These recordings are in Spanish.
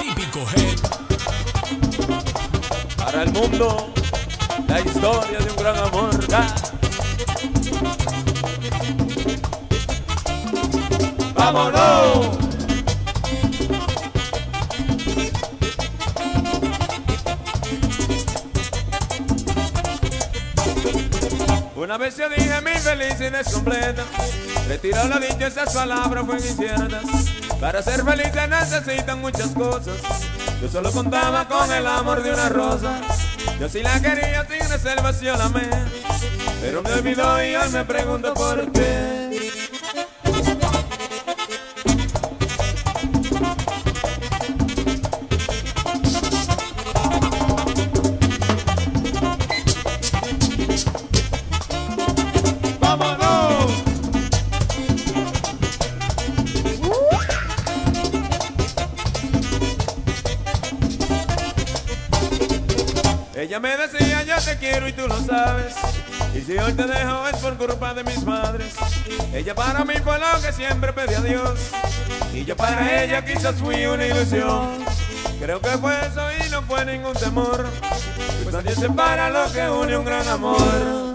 Típico head. Para el mundo, la historia de un gran amor. ¡Vámonos! Una vez yo dije mi felicidad es completa Retiró la dicha, esas palabras fueron inciertas Para ser feliz se necesitan muchas cosas. Yo solo contaba con el amor de una rosa. Yo sí la quería sin reservas, yo la amé. Pero me olvidó y hoy me pregunto por qué Ella me decía yo te quiero y tú lo sabes Y si hoy te dejo es por culpa de mis padres Ella para mí fue lo que siempre pedí a Dios. Y yo para ella quizás fui una ilusión. Creo que fue eso y no fue ningún temor. Pues nadie separa lo que une un gran amor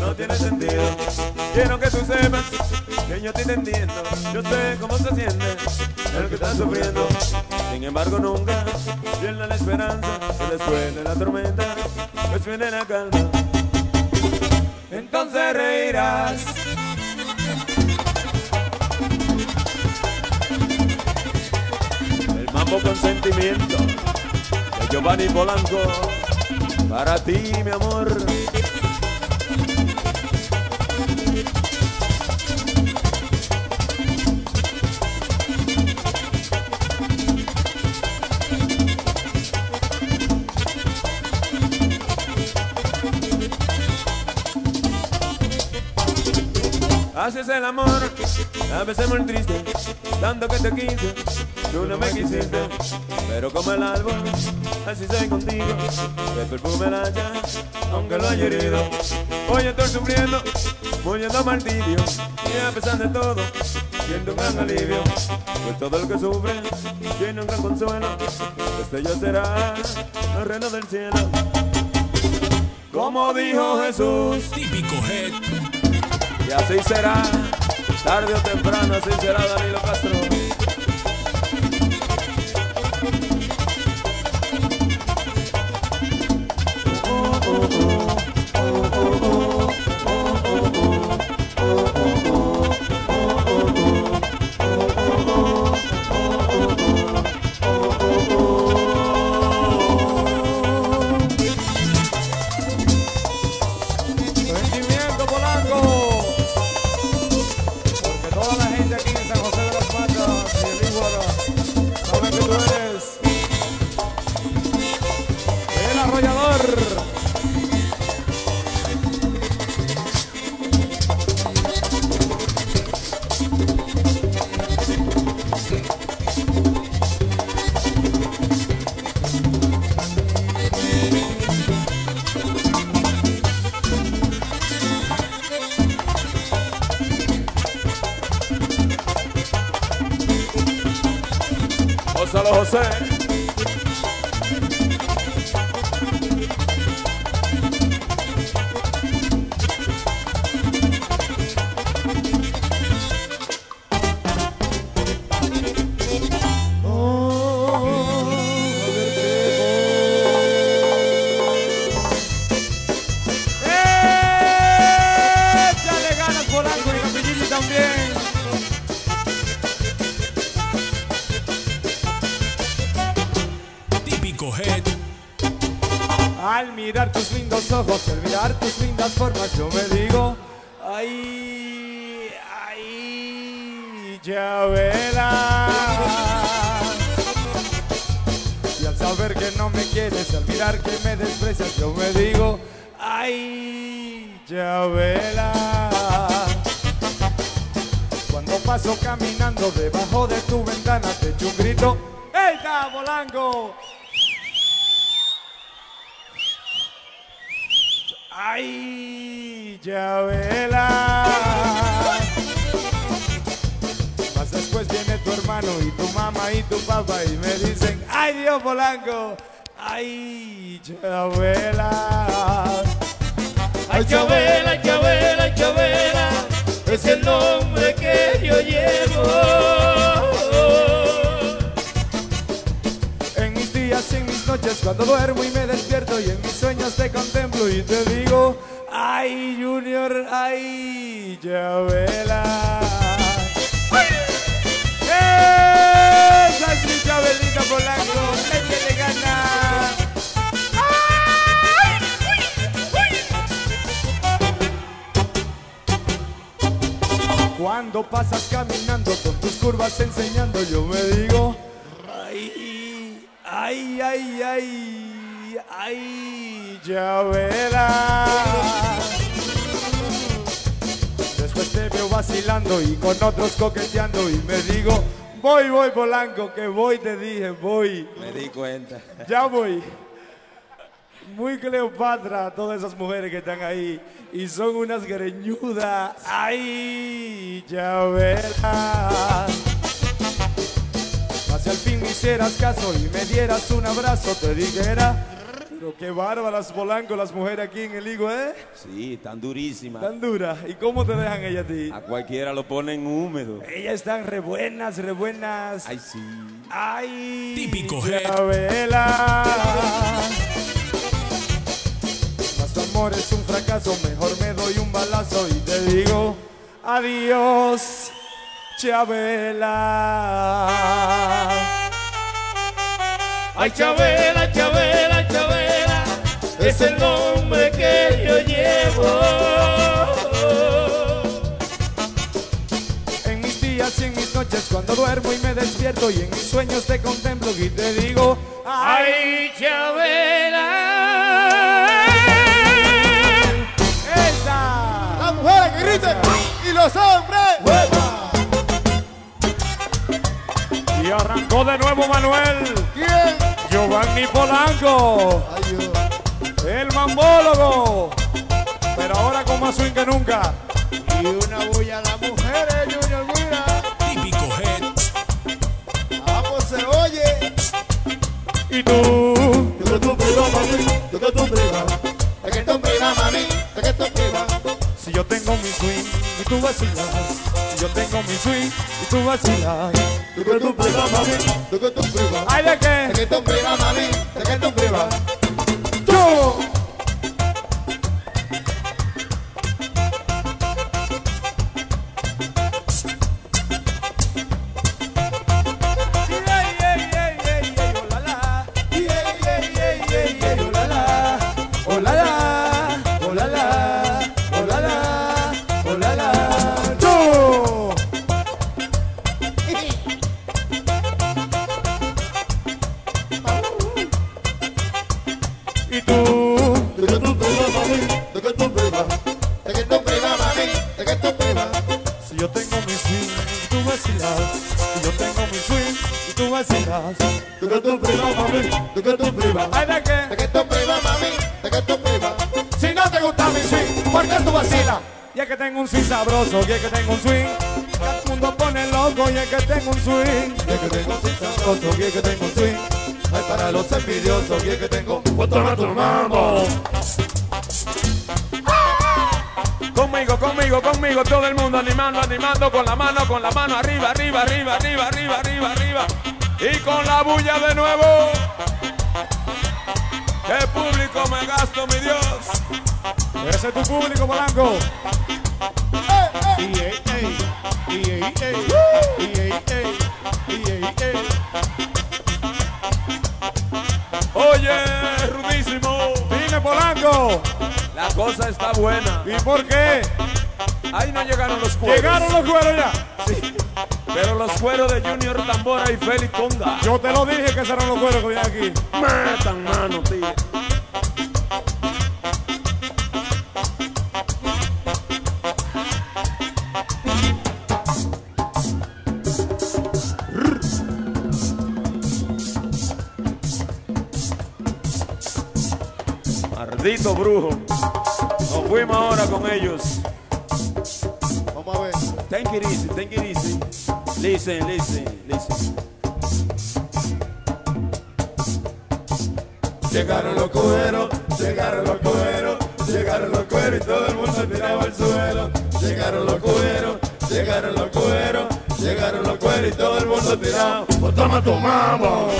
no tiene sentido. Quiero que tú sepas que yo te entiendo. Yo sé cómo se siente el que está sufriendo. Sin embargo, nunca pierde la esperanza. Que después de la tormenta, pues viene la calma. Entonces reirás. El mambo con sentimiento de Giovanni Polanco. Para ti, mi amor. Así es el amor, a veces muy triste, tanto que te quise, tú no me quisiste, pero como el árbol, así soy contigo, el perfume la haya, aunque lo haya herido. Hoy estoy sufriendo, muriendo martirio, y a pesar de todo, siento un gran alivio, pues todo el que sufre tiene un gran consuelo, este yo será el reino del cielo. Como dijo Jesús, Típico head. Y así será, tarde o temprano, así será Danilo Castro. José. Enseñando, yo me digo, ay, ay, ay, ay, ay, ya verás. Después te veo vacilando y con otros coqueteando y me digo, voy, voy, Polanco, que voy, te dije, voy, Me di cuenta. ya voy. Muy Cleopatra, todas esas mujeres que están ahí y son unas greñudas. Ay, ya verás. Si al fin me hicieras caso y me dieras un abrazo, te dijera, pero qué bárbaras Polanco las mujeres aquí en el higo, ¿eh? Sí, tan durísima. Tan duras. ¿Y cómo te dejan ellas a ti? A cualquiera lo ponen húmedo. Ellas están re buenas, re buenas. Ay, sí. Ay, Típico. Mas tu amor es un fracaso, mejor me doy un balazo y te digo adiós, Chabela. Ay, Chabela, Chabela, Chabela, es el nombre que yo llevo. En mis días y en mis noches, cuando duermo y me despierto y en mis sueños te contemplo y te digo ay, Chabela. esa. Las mujeres que griten y los hombres. Y arrancó de nuevo Manuel. ¿Quién? Giovanni Polanco, Ay, Dios. el mambólogo, pero ahora con más swing que nunca. Y una bulla a las mujeres, Junior Mira. Típico Head. Vamos, se oye. Y tú, Yo que tú prima, mami. Yo que tú prima. Es que tú si yo tengo mi swing y tú vacilas, si yo tengo mi swing y tú vacilas, Yo que tú prima, mami. Yo que tú prima. ¿ay de qué? que tú prima, mami. Es que tú prima. Y que tengo un swing, ay para los envidiosos, y que tengo otro rato mambo. Conmigo, conmigo, conmigo, todo el mundo animando, animando con la mano, con la mano arriba, arriba, arriba, arriba, arriba, arriba, arriba. Y con la bulla de nuevo. ¿Qué público me gasto, mi Dios? Ese es tu público, Polanco. Polanco. La cosa está buena. ¿Y por qué? Ahí no llegaron los cueros. Llegaron los cueros ya. Sí. Pero los cueros de Junior Tambora y Félix Conga. Yo te lo dije que serán los cueros que vienen aquí. Matan mano, tío. Tremendo brujo. Nos fuimos ahora con ellos. Vamos a ver. Thank it easy, thank it easy. Listen, listen, listen. Llegaron los cueros, llegaron los cueros, llegaron los cueros y todo el mundo tiraba al suelo. Llegaron los cueros, llegaron los cueros, llegaron los cueros y todo el mundo tiraba. Pues toma tu mambo.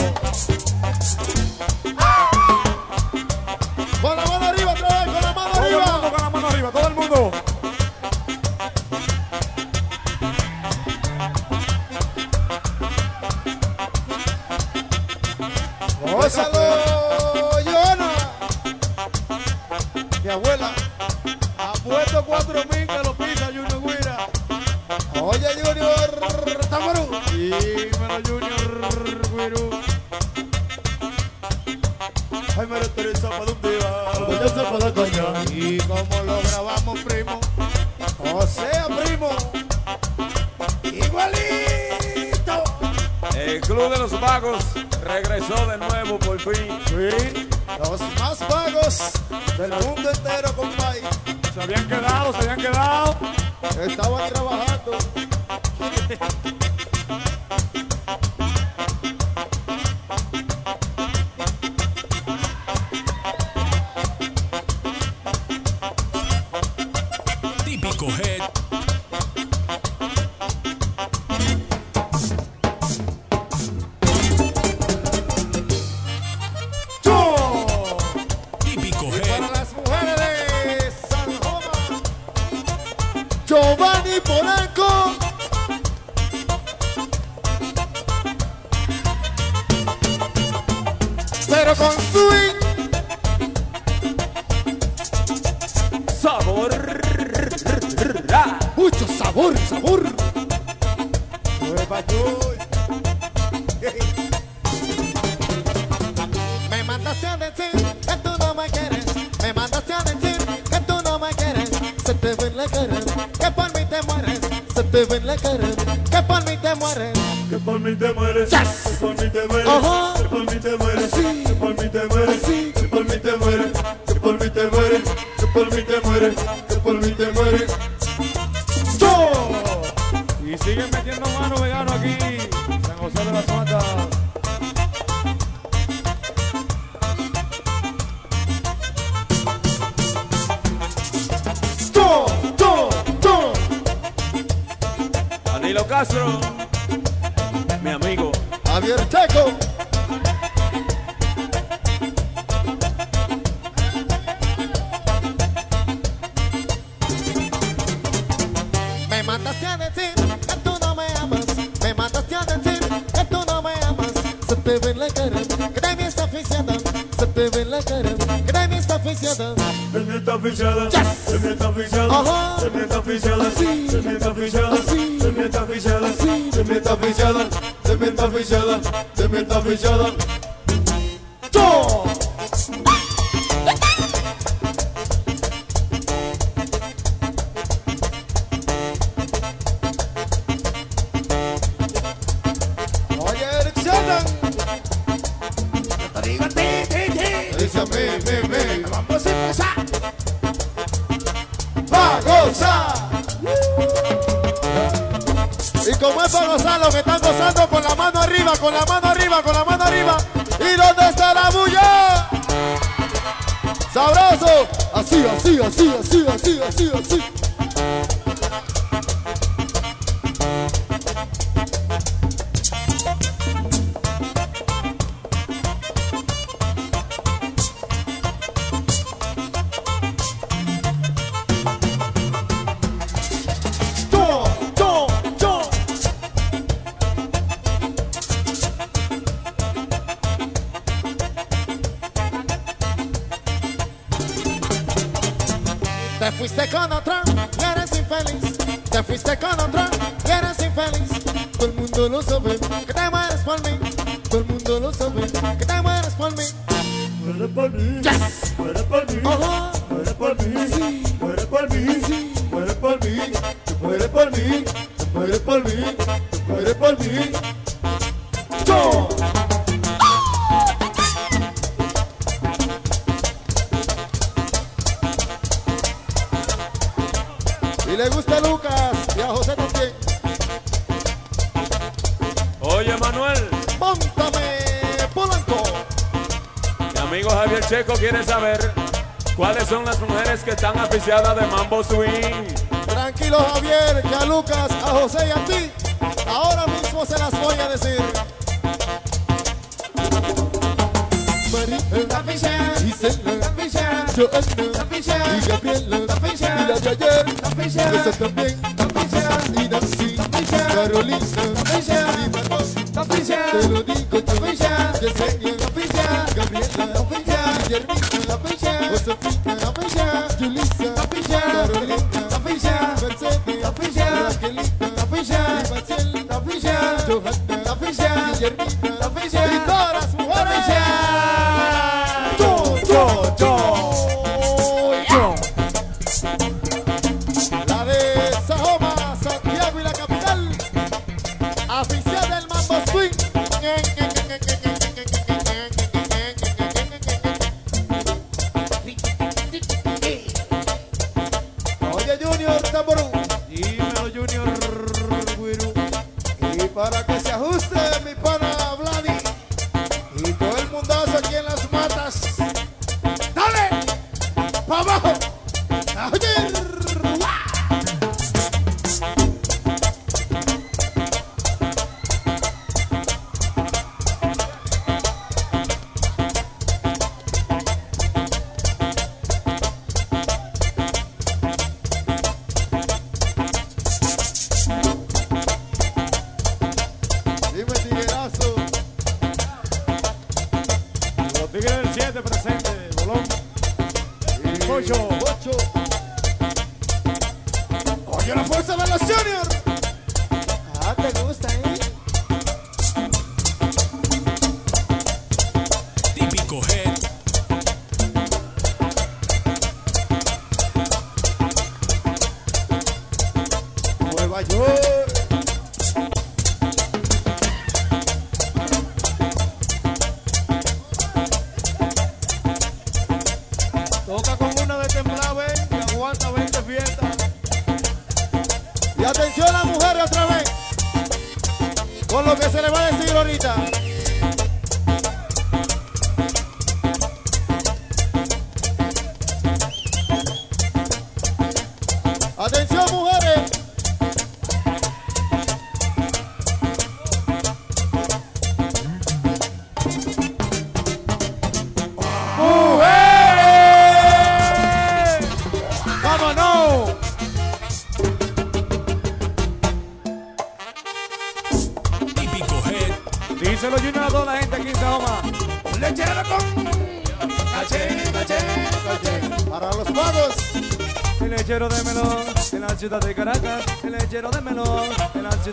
Yes. por mí te mueres, Ajá. si te mueres, si te mueres, si te mueres, si por te mueres. Te fuiste con otra y eres infeliz. Todo el mundo lo sabe que te mueres por mí. Todo el mundo lo sabe que te mueres por mí. Muere por mí, Yes. Aficiadas de Mambo Swing. Tranquilo Javier, que a Lucas, a José y a ti, ahora mismo se las voy a decir. María, Gisela, Joana, y Gabriela, y la de ayer, esa también, Servicio.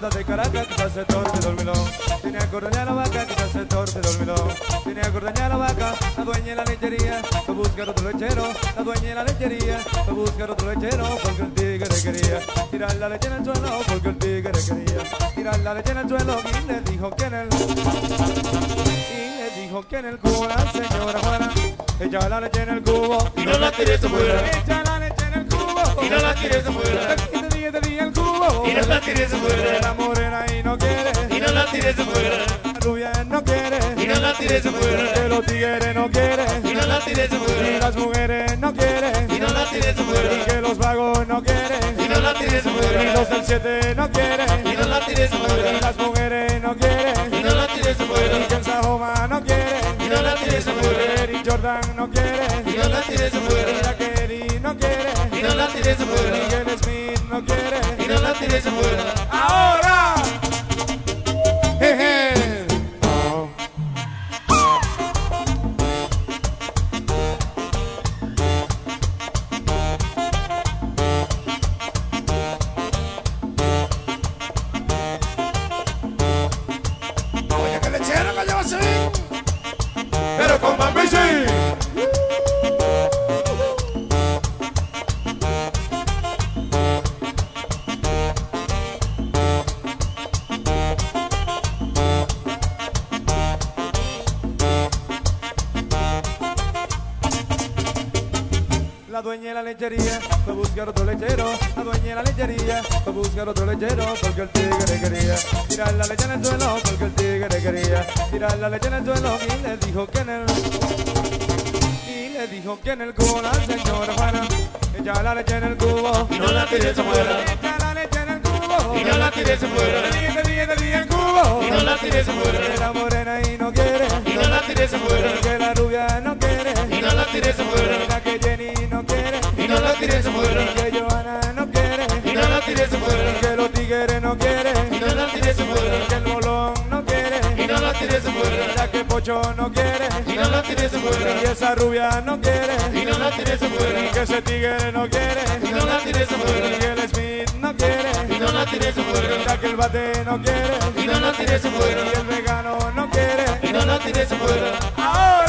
Ciudad de Caracas, que se torce dormilón. Tiene a cordeñar la vaca, que se torce dormilón. Tiene a cordeñar la vaca, la dueña de la lechería, va a buscar otro lechero, la dueña de la lechería, va a buscar otro lechero, porque el tigre quería tirar la leche en el suelo, porque el tigre quería tirar la leche en el suelo, y le dijo que en el y le dijo que en el cubo la señora Juana echa la leche en el cubo Y no la tires afuera. echa la leche en el cubo Y no la tires afuera. Y no la tires afuera. la morena y no quiere Y no la tires afuera. la rubia no quiere Y no la tires afuera. que los tigres no quieren Y no la tires y afuera. las mujeres no quieren Y no la tires y afuera. que los vagos no quieren Y no la tires y los del 7 no quieren Y no la tires y afuera. las mujeres no quieren Y no la tires y que el Sajoma no quiere Y no la tires afuera. y Jordan no quiere Y no la tires y afuera. la Kelly no quiere Y no la tires y no la tires buscar otro lechero porque el tigre quería tirar la leche en el suelo porque el tigre quería tirar la leche en el suelo y le dijo que en el y le dijo que en el cubo la señora Juana echa la leche en el cubo Y no la tires afuera. echa la leche en el cubo Y no la tires afuera. Te dije, te dije, te dije el cubo Y no la tires afuera. Que la morena y no quiere Y no la tires afuera. que la rubia no quiere Y no la tires afuera. la que Jenny no quiere Y no la tires afuera. que Johanna La afuera. que los tigres no quieren Y no la tires afuera. que el bolón no quiere Y no la tires afuera. ya que Pocho no quiere Y no la tires afuera. y esa rubia no quiere Y no la tires afuera. que ese tigre no quiere Y no la tires afuera. que el Smith no quiere Y no la tires afuera. ya que el bate no quiere Y no la tires afuera. y el vegano no quiere Y no la tires afuera. ahora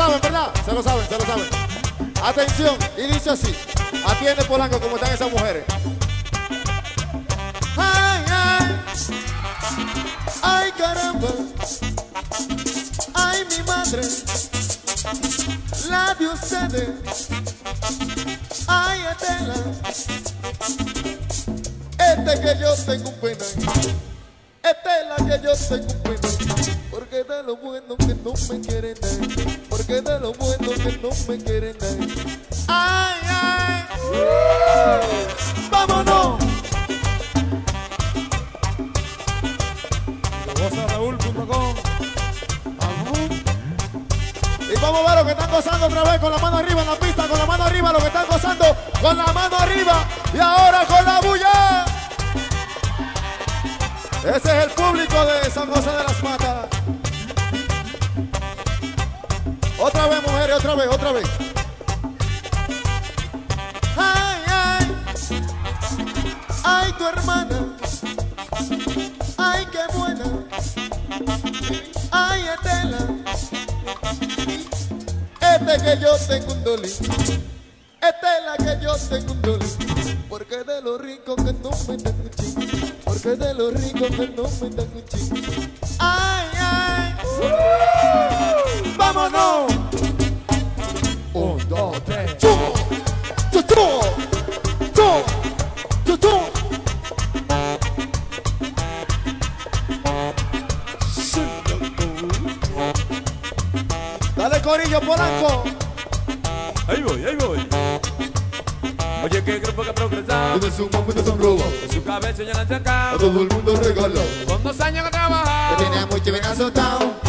saben, ¿verdad? Se lo saben, se lo saben. Atención, y dice así. Atiende Polanco como están esas mujeres. Ay, ay. Ay, caramba. Ay, mi madre. La de ustedes. Ay, Estela. Este que yo tengo un pena. Esta es la que yo un pena. Porque de lo bueno que no me quieren dar. Porque de lo bueno que no me quieren dar. Ay, ay. Vámonos. Gozaraúl.com. Y vamos a ver lo que están gozando otra vez con la mano arriba en la pista, con la mano arriba, lo que están gozando con la mano arriba y ahora con la bulla. Ese es el público de San José de las Matas. Otra vez, mujeres, otra vez, otra vez. Ay, ay, ay, tu hermana. Ay, qué buena. Ay, Estela. Este que yo tengo un dolly. Esta es la que yo tengo un dolly. Porque de lo rico que no me dan un chingo. Porque de lo rico que no me dan un chingo. Ay, ay. Vámonos. Un, dos, tres. Chu, chu, chu, chu, chu, chu. Dale corillo, Polanco. Ahí voy, ahí voy. Oye, qué grupo que ha progresado. Tienes un momento sonrojo, En su cabeza ya la han a todo el mundo regala. Con dos años que ha trabajado. Que tenía mucho bien azotado.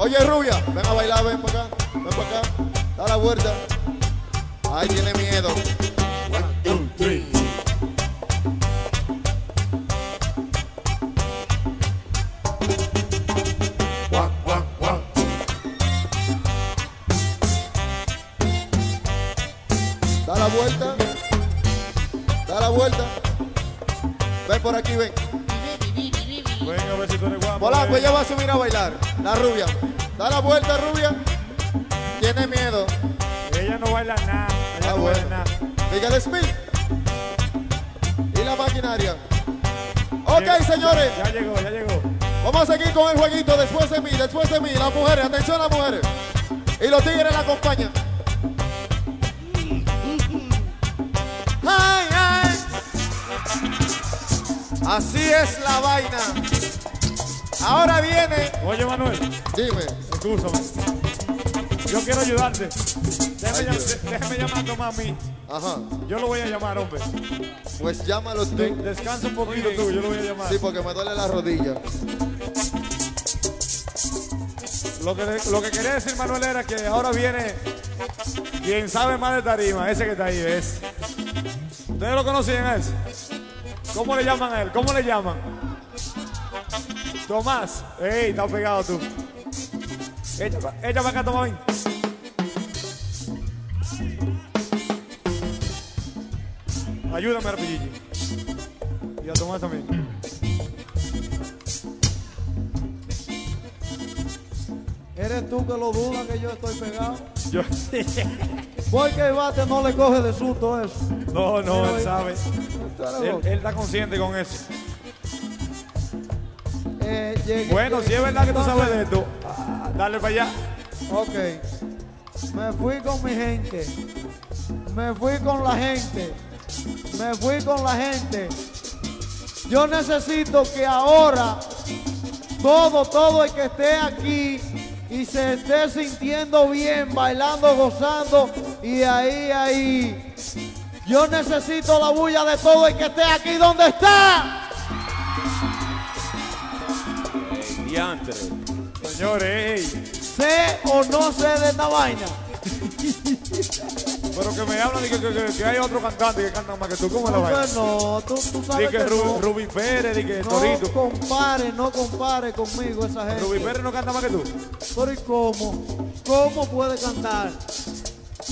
Oye, rubia, ven a bailar, ven para acá, ven para acá, da la vuelta. Ay, tiene miedo. Por aquí, ven. Ven a ver si tú eres guapo. Polanco, ven. ella va a subir a bailar. La rubia. Da la vuelta, rubia. Tiene miedo. Ella no baila nada. Ella Ah, no baila bueno. nada. Y la maquinaria. Ok, Llegó- señores. Ya llegó, ya llegó. Vamos a seguir con el jueguito después de mí, después de mí. Las mujeres, atención las mujeres. Y los tigres la acompañan. Así es la vaina. Ahora viene. Oye, Manuel, Dime. escúchame. Yo quiero ayudarte. Déjame, Ay, llam- déjame llamar a Tomás a mí. Ajá. Yo lo voy a llamar, hombre. Pues llámalo tú. De- descansa un poquito tú, yo lo voy a llamar. Sí, porque me duele la rodilla. Lo que, lo que quería decir Manuel era que ahora viene quien sabe más de tarima, ese que está ahí, ¿ves? ¿Ustedes lo conocían a ese? ¿Cómo le llaman a él? ¿Cómo le llaman? Tomás. ¡Ey, está pegado tú! Echa, echa para acá, Tomás. Ayúdame, Rapidillo. Y a Tomás también. ¿Eres tú que lo dudas que yo estoy pegado? Yo, Porque el bate no le coge de susto eso. no, no, Mira, él sabe. Él, está consciente con eso. Eh, llegué- Bueno, si es verdad que tú sabes de esto, ah, dale para allá. Ok. Me fui con mi gente. Me fui con la gente. Me fui con la gente. Yo necesito que ahora todo, todo el que esté aquí y se esté sintiendo bien, bailando, gozando y ahí, ahí. Yo necesito la bulla de todo el que esté aquí donde está. Diantre. Señores, ey, Sé o no sé de esta vaina. Pero que me hablan de que, que- que- que hay otro cantante que canta más que tú. ¿Cómo la vaina? Pues no, tú, sabes que que Ru- no. Rubí Pérez, di que No Torito. compare, no compare conmigo esa gente. Rubí Pérez no canta más que tú. Pero ¿y cómo? ¿Cómo puede cantar?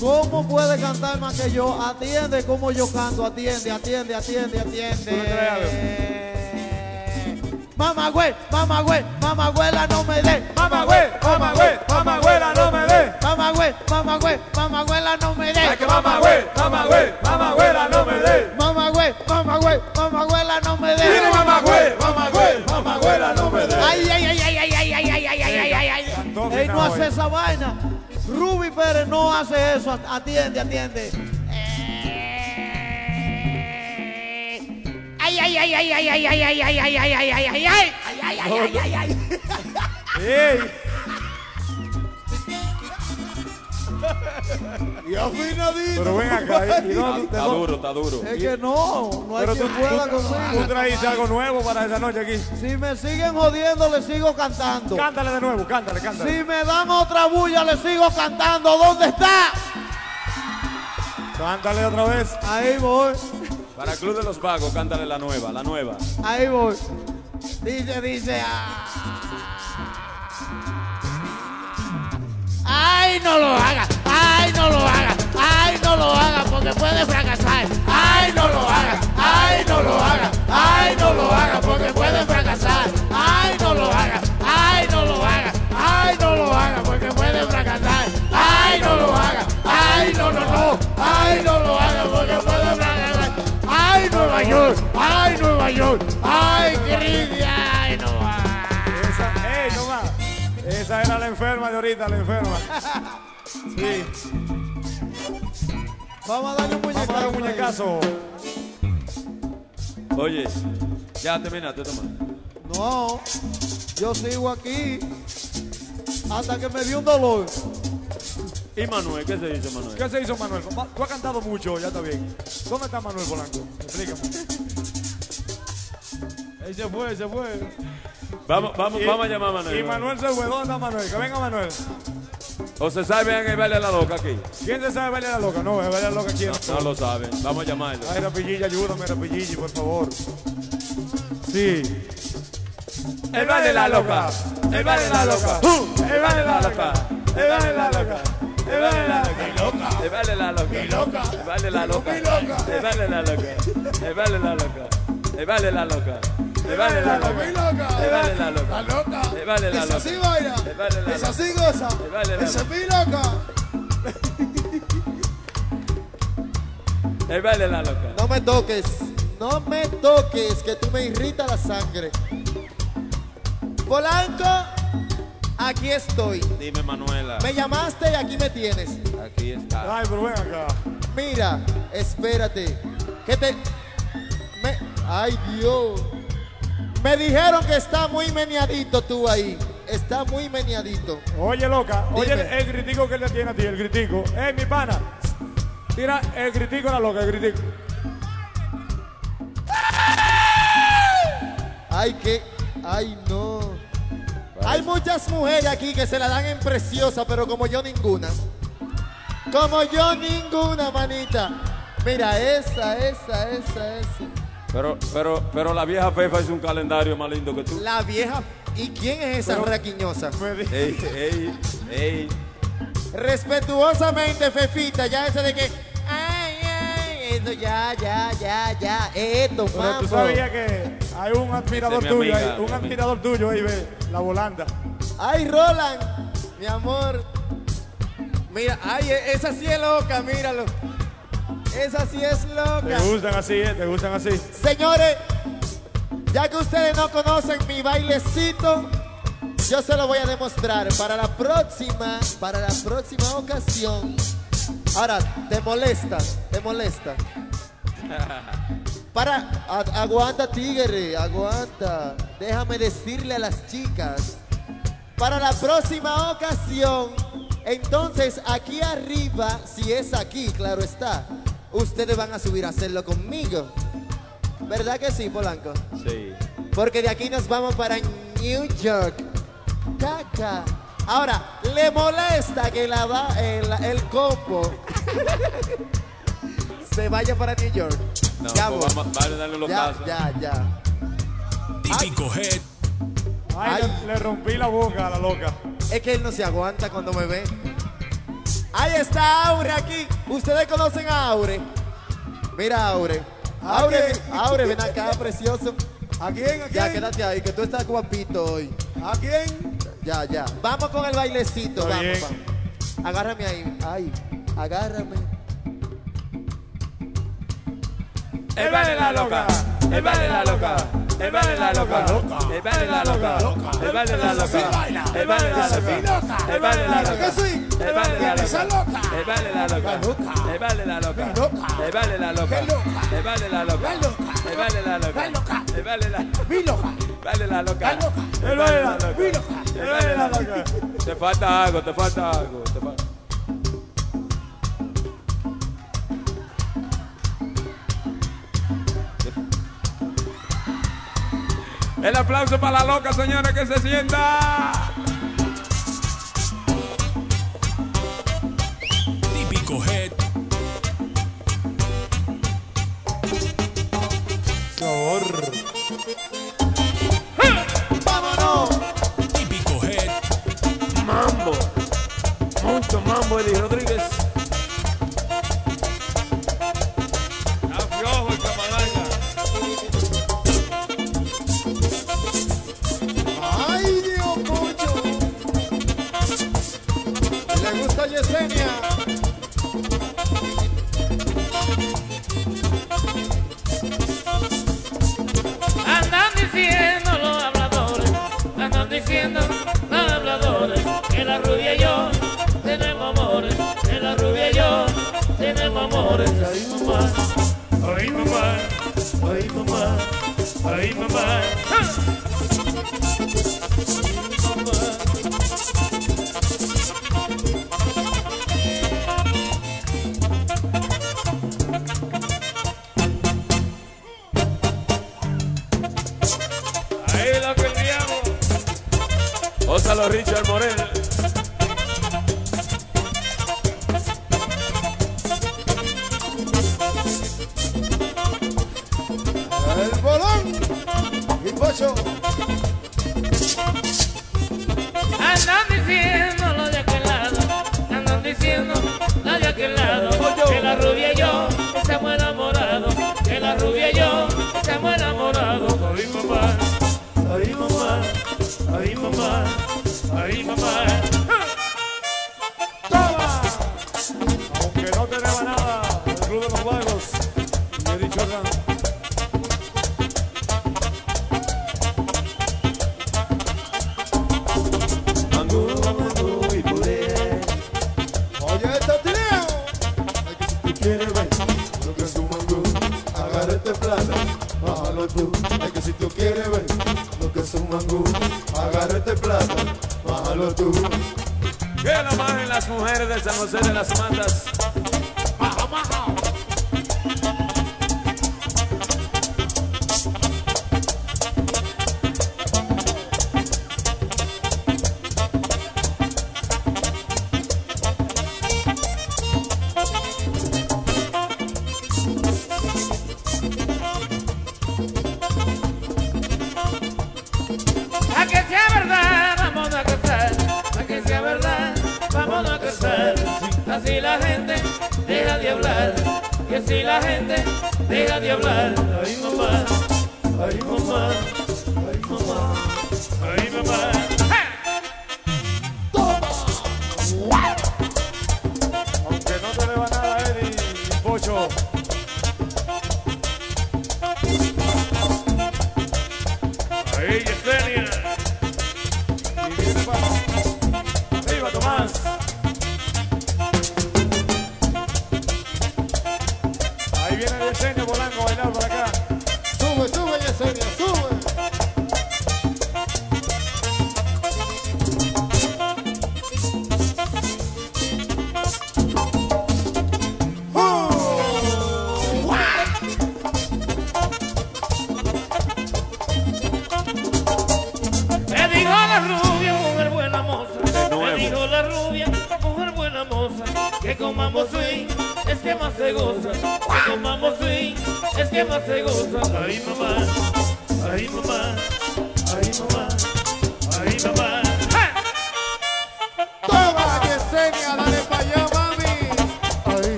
¿Cómo puede cantar más que yo? Atiende como yo canto, atiende, atiende, atiende, atiende. Mamá güey, mamá güey, mamá güela no me dé. Mamá güey, mamá güey, mamá güela no me dé. Mamá güey, mamá güey, mamá güela no me dé. Ay, que mamá güey, mamá güey, mamá güela no me dé. Mamá güey, mamá güey, mamá güela no me dé. Dile mamá güey, mamá güey, mamá güela no me dé. Ay, ay, ay, ay, ay, ay, ay, ay, ay, ay, ay, ay. Él no hace esa vaina. Ruby Pérez no hace eso. Atiende, atiende. Ay, ay, ay, ay, ay, ay, ay, ay, ay, ay, ay, ay, ay, ay, ay, ay, ay, ay, ay, ay. Ey, Y afinadito. pero ven acá. ¿y dónde- de Está dónde- duro, está duro. Es que no, no hay Pero tú, quien pueda tú, tú conmigo. traíste algo nuevo para esa noche aquí. Si me siguen jodiendo, le sigo cantando. Cántale de nuevo, cántale, cántale. Si me dan otra bulla, le sigo cantando. ¿Dónde está? Cántale otra vez. Ahí voy, Para el Club de los Vagos, cántale la nueva, la nueva. ahí voy. Dice, dice. ah. Ay, no lo haga, ay, no lo haga, ay, no lo haga porque puede fracasar. Ay, no lo haga, ay, no lo haga, ay, no lo haga porque puede fracasar. Ay, no lo haga, ay, no lo haga, ay, no lo haga porque puede fracasar. Ay, no lo haga, ay, no, no, no, ay, no lo haga porque puede fracasar. Ay, Nueva York, ay, Nueva York, ay, crisis, Esa era la enferma de ahorita, la enferma. Sí. Vamos a darle un Vamos a dar un muñecazo. muñecazo. Oye, ya terminaste, toma. No, yo sigo aquí hasta que me dio un dolor. ¿Y Manuel? ¿Qué se dice, Manuel? ¿Qué se hizo Manuel? Tú has cantado mucho, ya está bien. ¿Dónde está Manuel Polanco? Explícame. Él se fue, se fue. Vamos, vamos, Y- vamos a llamar a Manuel. Y Manuel se. ¿Dónde está Manuel? Que venga Manuel. ¿O se sabe el baile de la loca aquí? ¿Quién se sabe bailar la loca? No, el bailar la loca quiere. No lo saben. Vamos a llamarlo. Ay, Rapillilla, ayúdame, Rapillilla, por favor. Sí. El baile la loca. El baile la loca. El baile la loca. El baile la loca. El baile de la loca. El baile de la loca. El baile de la loca. El baile de la loca. El baile la loca. El baile la loca. Baile de la loca. El baile de la loca. La loca. Baile de la Es loca. así baila. El baile de la Es loca. así goza. La Esa es mi loca. Baile de la loca. No me toques, no me toques, que tú me irrita la sangre. Polanco, aquí estoy. Dime, Manuela. Me llamaste y aquí me tienes. Aquí está. Ay, pero ven acá. Mira, espérate. ¿Qué te.? Me... Ay, Dios. Me dijeron que está muy meneadito tú ahí. Está muy meneadito. Oye, loca. Oye, el, el gritico que le tiene a ti, el gritico. ¡Eh, mi pana! Tira el gritico a la loca, el gritico. Ay, que. Ay, no. Hay muchas mujeres aquí que se la dan en preciosa, pero como yo ninguna. Como yo ninguna, manita. Mira, esa, esa, esa, esa. Pero, pero, pero la vieja Fefa hizo un calendario más lindo que tú. La vieja. ¿Y quién es esa Pero- raquiñosa? Ey, ey, ey. Respetuosamente, Fefita, ya ese de que. Ay, ay, esto ya, ya, ya, ya. Esto, Pero tú mambo. sabías que hay un admirador es tuyo, un amiga. admirador tuyo ahí, ve, la volanda. Ay, Roland, mi amor. Mira, ay, e- esa sí es loca, míralo. Esa sí es Te loca. gustan así, eh, te gustan así. Señores, ya que ustedes no conocen mi bailecito, yo se lo voy a demostrar para la próxima, para la próxima ocasión. Ahora, te molesta, te molesta. Para, aguanta tigre, aguanta. Déjame decirle a las chicas. Para la próxima ocasión, entonces aquí arriba, si es aquí, claro está, ustedes van a subir a hacerlo conmigo. ¿Verdad que sí, Polanco? Sí. Porque de aquí nos vamos para New York. Caca, Ahora, le molesta que la da- el, el combo se vaya para New York. No, Ya, pues voy. vamos, vale darle los ya, pasos. ya, ya. Típico head. Ay, le, le rompí la boca a la loca. Es que él no se aguanta cuando me ve. Ahí está Aure aquí. Ustedes conocen a Aure. Mira Aure. Aure, Aure, ven acá, precioso. ¿A quién? ¿A quién? Ya, quédate ahí, que tú estás guapito hoy. ¿A quién? Ya, ya. Vamos con el bailecito, Está vamos, bien. vamos. Agárrame ahí. Ay, agárrame. El baile la loca, el baile la loca, el baile la loca, el baile la loca, el baile la loca, el baile la loca, el baile la loca, el baile la loca, el baile la loca, el baile la loca, el baile la loca, el baile la loca, el baile la loca, el baile la baile la loca, el baile la loca, el baile la loca. Te falta algo, te falta algo, te falta. El aplauso para la loca, señores, que se sienta. Típico. Que lo bajen las mujeres de San José de las Matas. A de hablar.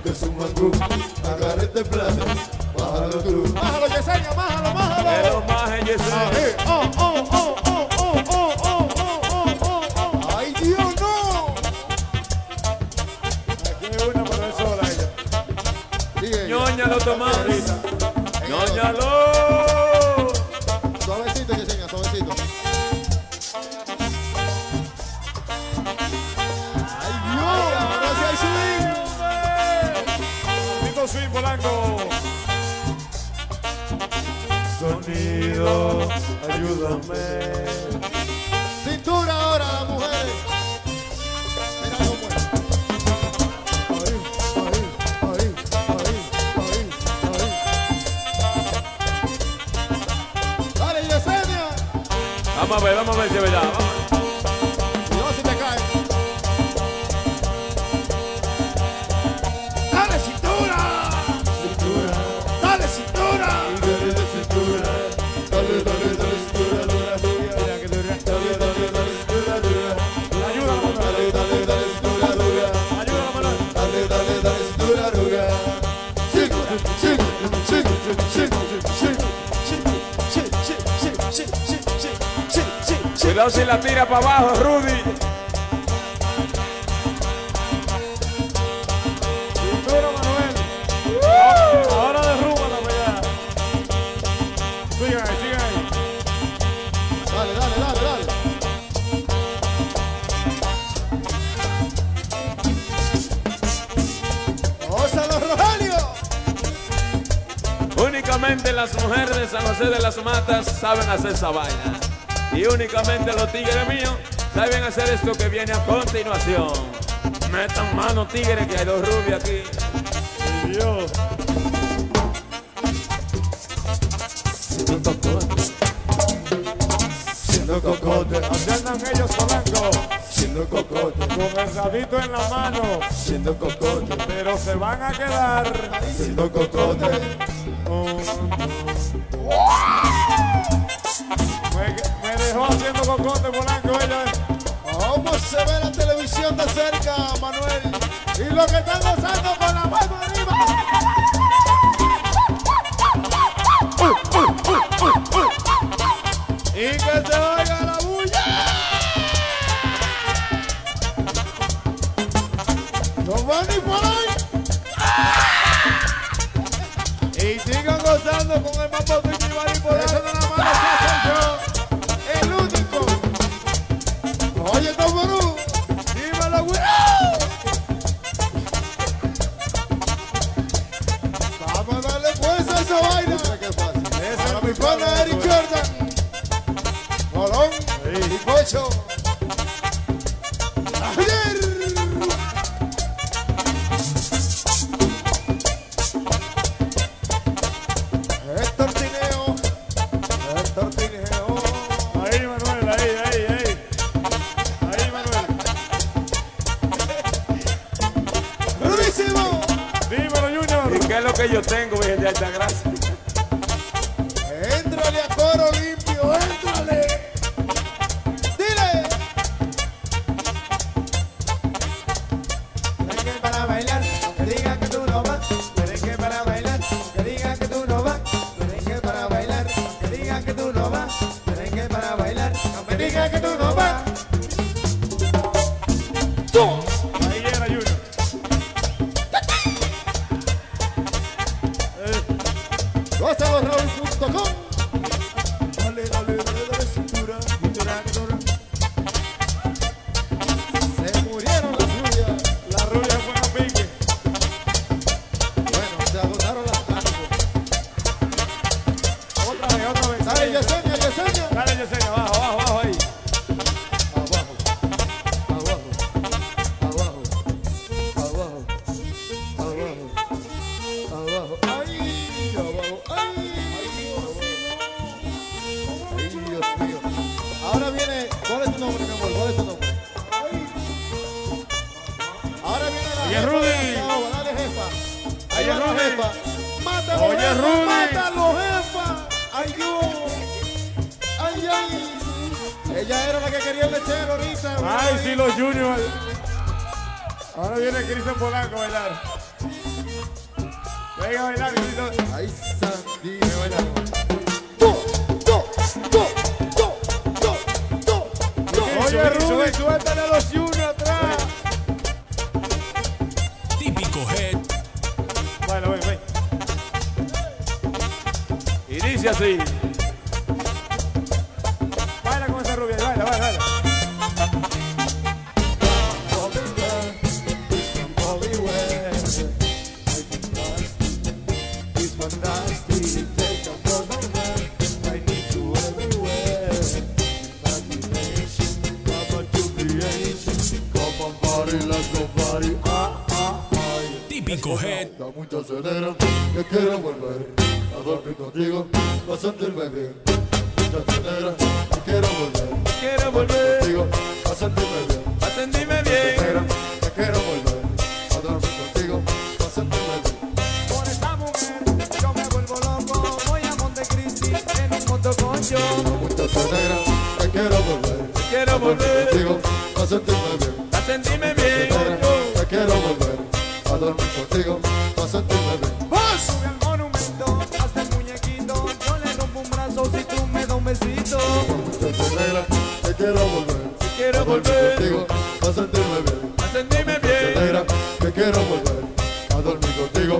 Lo que es un mangú, agarra este plato, bájalo tú. Bájalo, Yesenia, bájalo, bájalo. Pero más en Yesenia. Eh, oh, oh, oh, oh, oh, oh, oh, oh, oh, oh, oh. ¡Ay, Dios, no! Aquí hay una, pero es sola ella. Sigue. Ñoñalo, Tomás. Ñoñalo. Suavecito, Ayúdame. Cintura ahora, mujeres. Mira cómo es. Ahí, ahí, ahí, ahí, ahí. Dale, Yesenia. Vamos a ver, vamos a ver si es verdad. Cuidado si la tira para abajo, Rudy. Cintura, Manuel. Ahora derrúbala, allá. Sigan ahí, sigan ahí. Dale, dale, dale, dale. ¡Ósalo, Rogelio! Únicamente las mujeres de San José de las Matas saben hacer esa vaina. Y únicamente los tigres míos saben hacer esto que viene a continuación. Metan mano tigres que hay dos rubias aquí. Dios. Siendo cocote, Así andan ellos Polanco. siendo cocote, Con el rabito en la mano. siendo cocote, Pero se van a quedar. siendo cocote. Me, Y lo que están gozando 谢谢你们。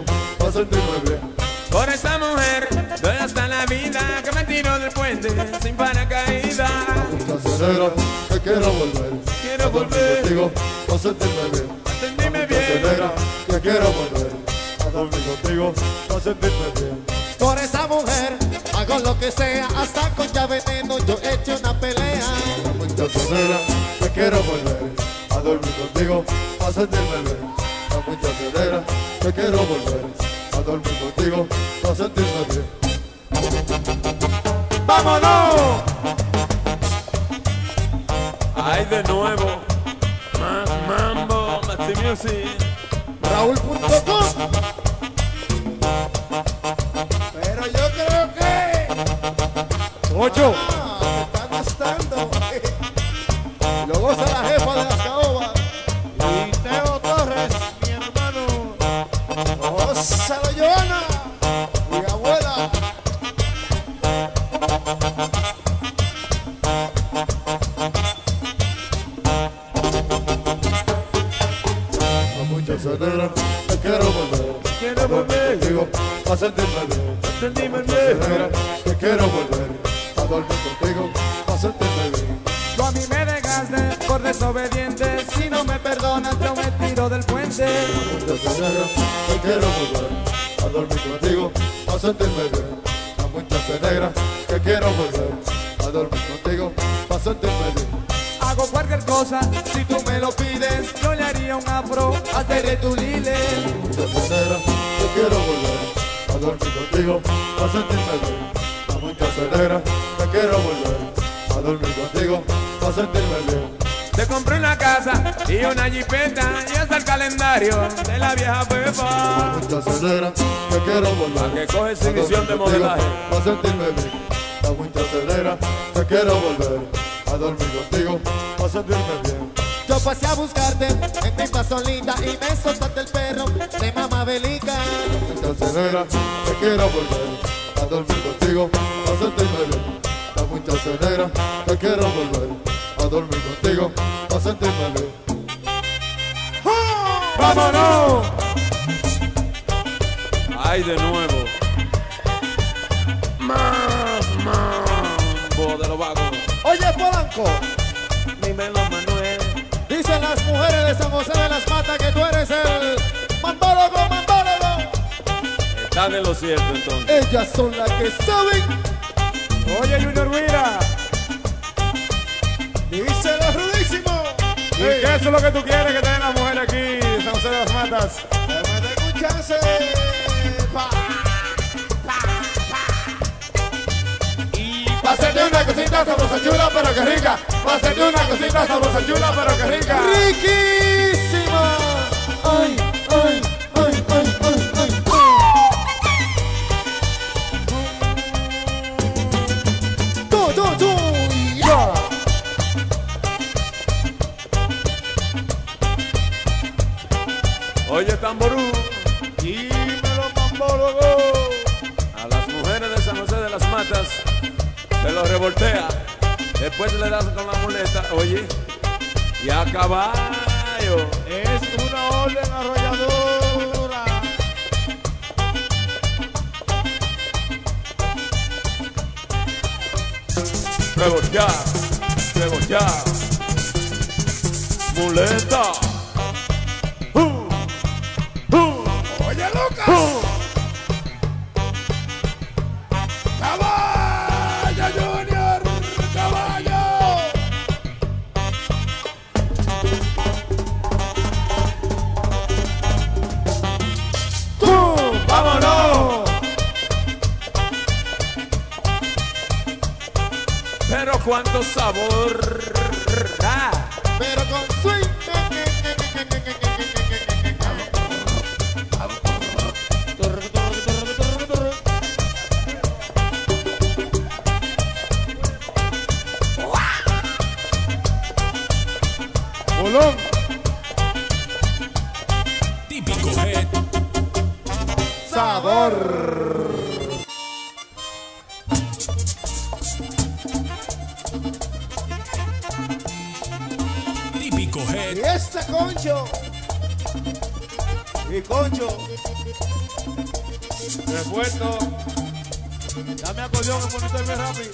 Contigo, a sentirme bien. Por esa mujer doy hasta la vida que me tiro del puente sin paracaídas. Mucha acelera, que quiero volver Quiero a dormir volver contigo, a sentirme bien. a sentirme bien. que quiero volver a dormir contigo, a sentirme bien. Por esa mujer hago lo que sea, hasta con llave veneno yo he hecho una pelea. Mucha acelera, que quiero volver a dormir contigo, a sentirme bien. Mucha acelera, que quiero volver a dormir contigo, a sentirme bien. ¡Vámonos! Ay, de nuevo. Más mambo, Maxi Music. Raúl.com Pero yo creo que Ocho. De tu lile. Mucha acelera, que quiero volver a dormir contigo, a sentirme bien. A mucha acelera, que quiero volver a dormir contigo, a sentirme bien. Te compré una casa y una jipeta y hasta el calendario de la vieja pepa. Mucha acelera, que quiero volver. Pa' que coge a exhibición de modelaje. A sentirme bien. La mucha acelera, que quiero volver a dormir contigo, a sentirme bien. Yo pasé a buscarte en mi paso linda y me soltaste el perro de mamá Belica. Mucha acelera, que quiero volver a dormir contigo, a sentirme bien. La mucha acelera, que quiero volver a dormir contigo, a sentirme bien. ¡Vámonos! Ay, de nuevo. Más mambo de los vagos. Oye, Polanco, Dímelo, Manuel. Las mujeres de San José de las Matas que tú eres el mandólogo, mandólogo. Están en lo cierto entonces. Ellas son las que saben, Oye, Junior Mira. dice lo rudísimo. ¿Y qué eso es lo que tú quieres que tengan las mujeres aquí en San José de las Matas? Den un chance. Pásate una cosita sabrosa chula pero que rica. Pásate una cosita sabrosa chula pero que rica. ¡Riquísima! Ay, ay. Caballo. Es una orden arrolladora. Revoltear, revoltear. Muleta. Pero cuánto sabor. Ah. Pero con swing. Dame acordeón en monitorme rápido.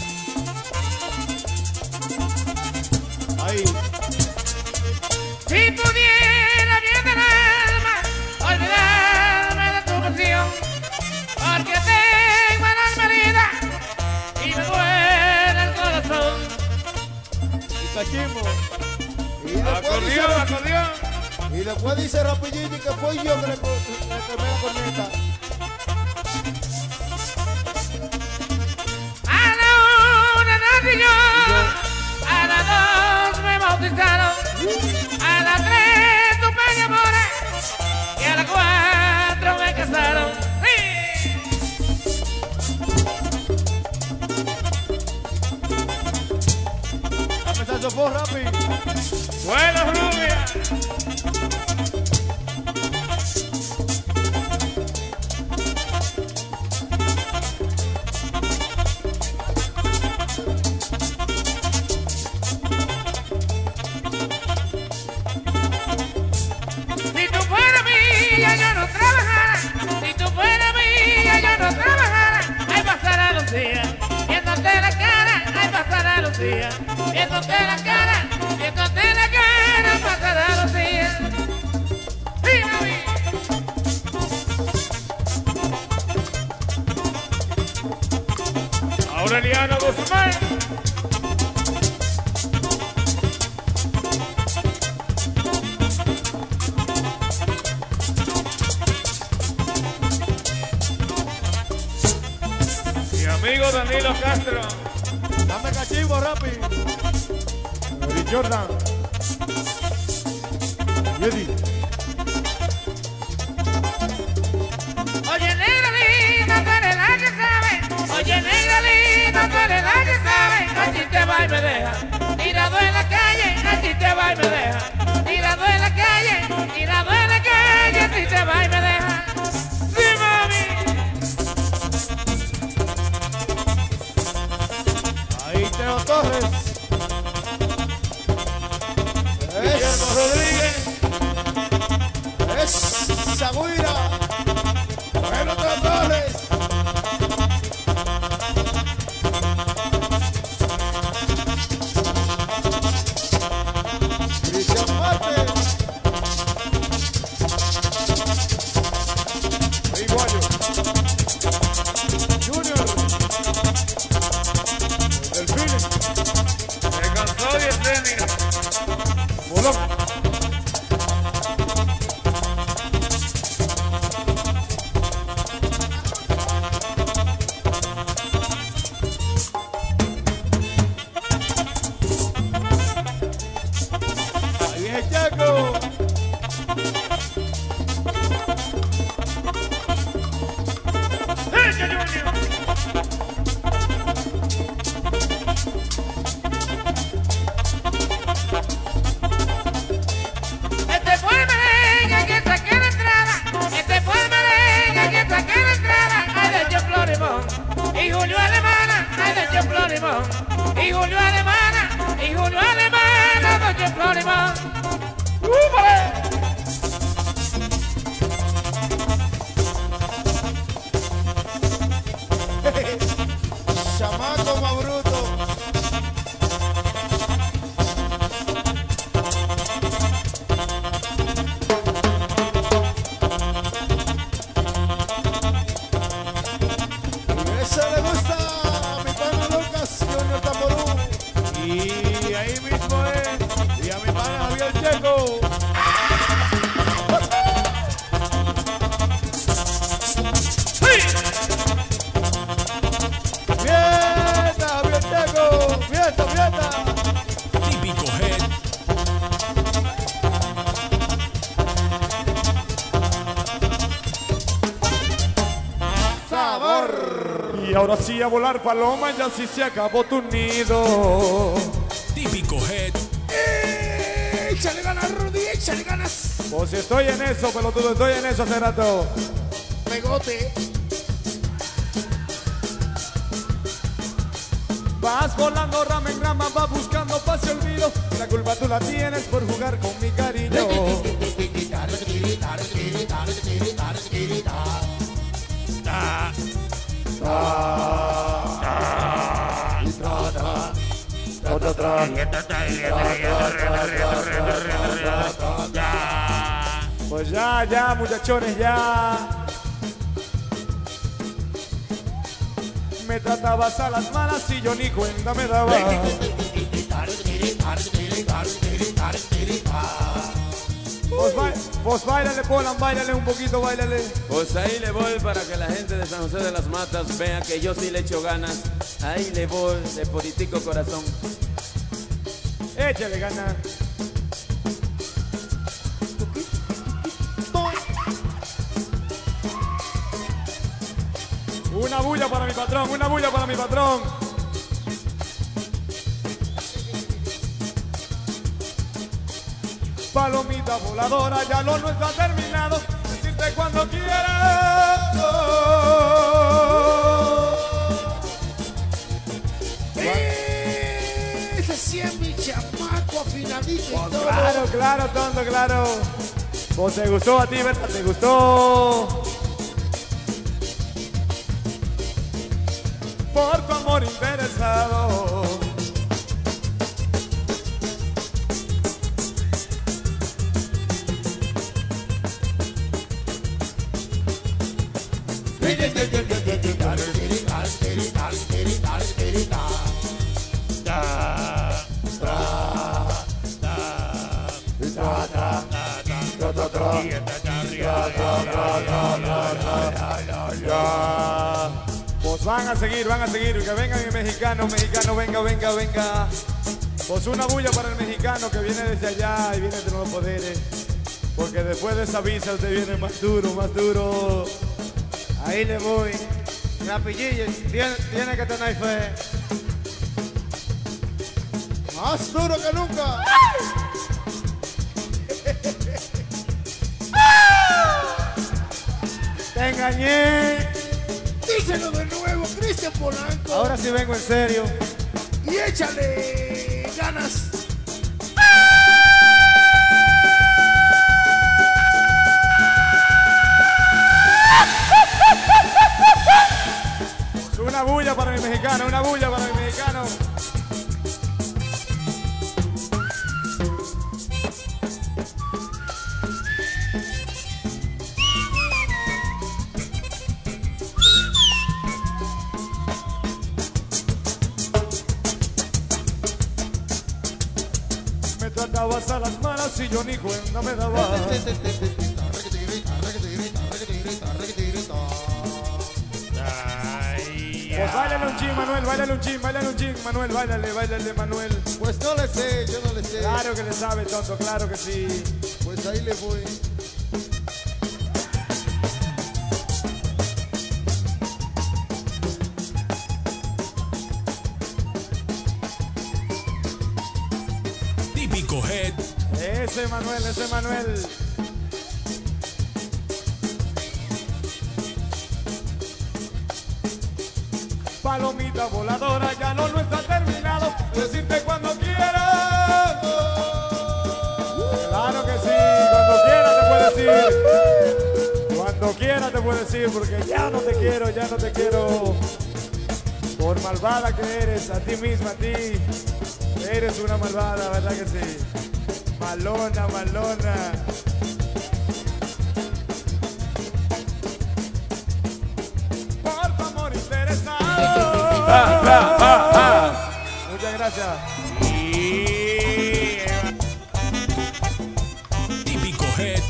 Ahí. Si pudiera bien del alma olvidarme de tu pasión, porque tengo el alma herida y me duele el corazón. Y cachimbo. Y después, Acordeón, dice, acordeón. y después dice rapidito que fue yo que le, le quemé la corneta. Rápido. Bueno, rubia. Aureliano Guzmán. Mi amigo Danilo Castro. Dame cachimbo rápido. Jordan. Eddie. Me deja. Tirado en la calle, así te va y me deja. Tirado en la calle, tirado en la calle, así te va y me deja. Sí, mami. Ahí. Guillermo a volar paloma, ya sí se acabó tu nido. Típico head. Échale ganas, Rudy, échale ganas. Pues si estoy en eso, pelotudo, estoy en eso hace rato. Pegote. Vas volando rama en rama, vas buscando paz y olvido. La culpa tú la tienes por jugar con mi cariño. Pues ya, ya, muchachones, ya. Me tratabas a las malas y yo ni cuenta me daba. Pues, ba pues bailale, Polan, bailale un poquito, bailale. Pues ahí le voy para que la gente de San José de las Matas vea que yo sí le echo ganas. Ahí le voy de politico corazón. Échale ganas. Una bulla para mi patrón, una bulla para mi patrón. Palomita voladora, ya lo nuestro ha terminado. Decirte cuando quieras. Claro, claro, tonto, claro. Pues te gustó a ti, ¿verdad? ¿Te gustó? Pues una bulla para el mexicano que viene desde allá y viene de nuevos poderes. Porque después de esa visa usted viene más duro, más duro. Ahí le voy. Rapillillo, tiene, tiene que tener fe. Más duro que nunca. Te engañé. Díselo de nuevo, Cristian Polanco. Ahora sí vengo en serio. Y échale ganas. Una bulla para mi mexicano, una bulla para mi Pues bailale un chin, Manuel, bailale un chin, bailale un chin, Manuel, bailale, bailale, Manuel. Pues no le sé, yo no le sé. Claro que le sabe, tonto, claro que sí. Pues ahí le voy. Típico head. Ese Manuel, ese Manuel. Palomita voladora, ya no lo está terminado. Decirte cuando quieras. Claro que sí, cuando quiera te puedes ir. Cuando quiera te puedes ir, porque ya no te quiero, ya no te quiero. Por malvada que eres, a ti misma, a ti. Eres una malvada, ¿verdad que sí? Malona, malona. Gracias. Típico head.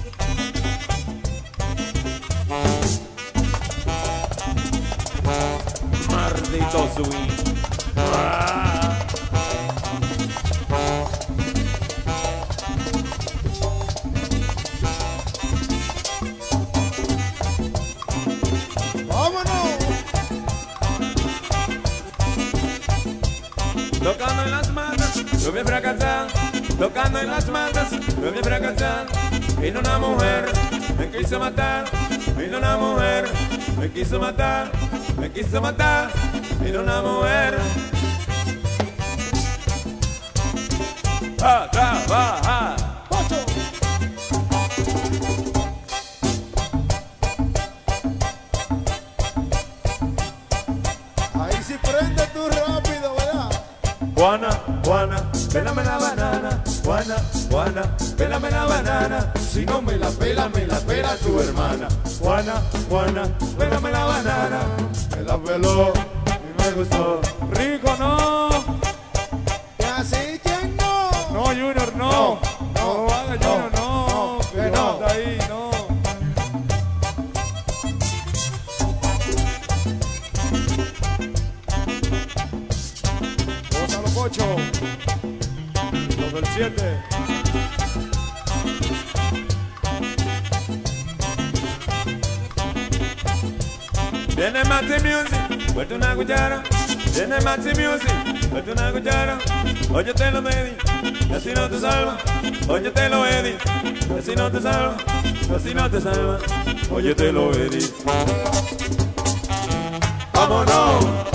Maldito swing. Vino una mujer, me quiso matar. Vino una mujer, me quiso matar. Me quiso matar. Vino una mujer. Ah, A trabajar. Ah. me la pera tu hermana. Juana, Juana, pégame la banana. Me la peló y me gustó. Rico no. ¿Y así quién no? No, Junior, no. No, no, haga Junior, no. Que no, no, no. ahí, no. Gózalo, Pocho. Los del siete. mati music, suelta una cuchara. Tiene mati music, suelta una cuchara. Oye, te lo pedí, así no te salva. Oye, te lo pedí, así no te salva. Así no te salva, oye, te lo pedí. Vámonos.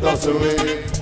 Despacito subir. Ay,